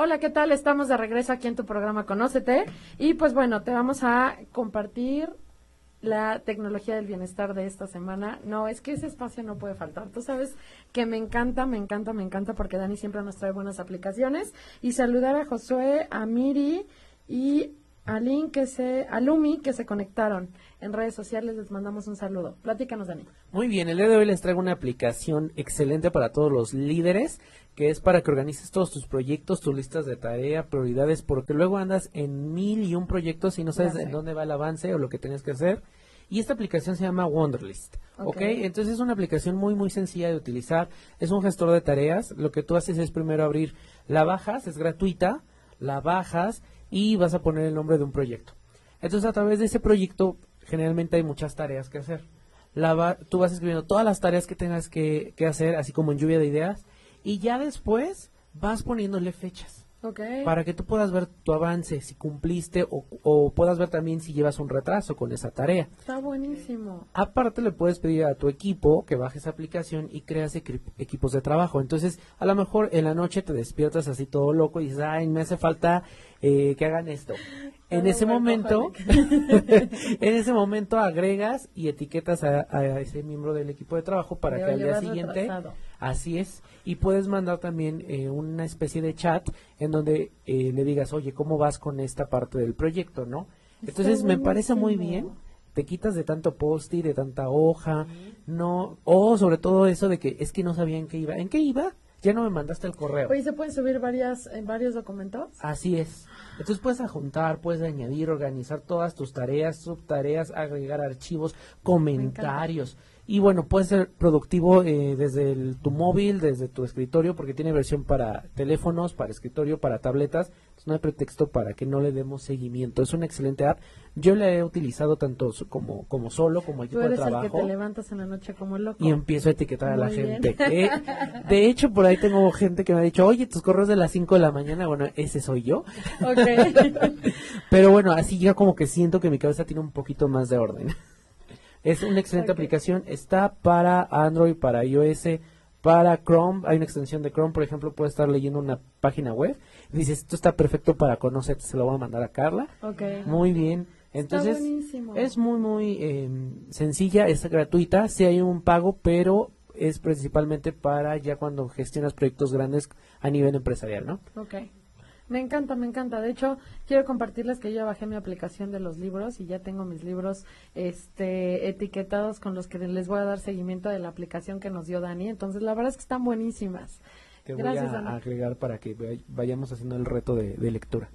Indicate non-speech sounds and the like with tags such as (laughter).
Hola, ¿qué tal? Estamos de regreso aquí en tu programa Conócete y pues bueno, te vamos a compartir la tecnología del bienestar de esta semana. No, es que ese espacio no puede faltar. Tú sabes que me encanta, me encanta, me encanta porque Dani siempre nos trae buenas aplicaciones. Y saludar a Josué, a Miri y a Lin que se, a Lumi que se conectaron en redes sociales. Les mandamos un saludo. Platícanos, Dani. Muy bien, el día de hoy les traigo una aplicación excelente para todos los líderes que es para que organices todos tus proyectos, tus listas de tarea, prioridades, porque luego andas en mil y un proyectos y no sabes en dónde va el avance o lo que tienes que hacer. Y esta aplicación se llama Wonderlist. ¿ok? Entonces es una aplicación muy, muy sencilla de utilizar. Es un gestor de tareas. Lo que tú haces es primero abrir, la bajas, es gratuita, la bajas y vas a poner el nombre de un proyecto. Entonces a través de ese proyecto generalmente hay muchas tareas que hacer. La tú vas escribiendo todas las tareas que tengas que, que hacer, así como en lluvia de ideas y ya después vas poniéndole fechas. Para que tú puedas ver tu avance, si cumpliste o, puedas ver también si llevas un retraso con esa tarea. Está buenísimo. Aparte le puedes pedir a tu equipo que baje esa aplicación y creas equipos de trabajo. Entonces, a lo mejor en la noche te despiertas así todo loco y dices, ay, me hace falta eh, que hagan esto. En ese momento, (laughs) en ese momento agregas y etiquetas a, ese miembro del equipo de trabajo para que al día siguiente, así es, y puedes mandar también eh, una especie de chat en donde eh, le digas, oye, ¿cómo vas con esta parte del proyecto, no? Entonces me parece muy bien, te quitas de tanto post y de tanta hoja, no, o sobre todo eso de que es que no sabía en qué iba, ¿en qué iba? Ya no me mandaste el correo. Oye, ¿se pueden subir varias, en varios documentos? Así es. Entonces puedes adjuntar, puedes añadir, organizar todas tus tareas, subtareas, agregar archivos, comentarios. Y bueno, puede ser productivo eh, desde tu móvil, desde tu escritorio, porque tiene versión para teléfonos, para escritorio, para tabletas. Entonces no hay pretexto para que no le demos seguimiento. Es una excelente app. Yo la he utilizado tanto como, como solo, como equipo de trabajo. El que te levantas en la noche como loco. Y empiezo a etiquetar a la gente. Eh, (laughs) de hecho, por ahí tengo gente que me ha dicho, oye, tus correos de las 5 de la mañana. Bueno, ese soy yo. (laughs) Pero bueno, así ya como que siento que mi cabeza tiene un poquito más de orden. Es una excelente aplicación. Está para Android, para iOS, para Chrome. Hay una extensión de Chrome, por ejemplo, puede estar leyendo una página web. Dices, esto está perfecto para conocer, se lo voy a mandar a Carla. Muy bien. Entonces, es muy, muy em, sencilla, es gratuita. Sí hay un pago, pero es principalmente para ya cuando gestionas proyectos grandes a nivel empresarial, ¿no? Ok. Me encanta, me encanta. De hecho, quiero compartirles que yo bajé mi aplicación de los libros y ya tengo mis libros este, etiquetados con los que les voy a dar seguimiento de la aplicación que nos dio Dani. Entonces, la verdad es que están buenísimas. Te voy a agregar para que vayamos haciendo el reto de, de lectura.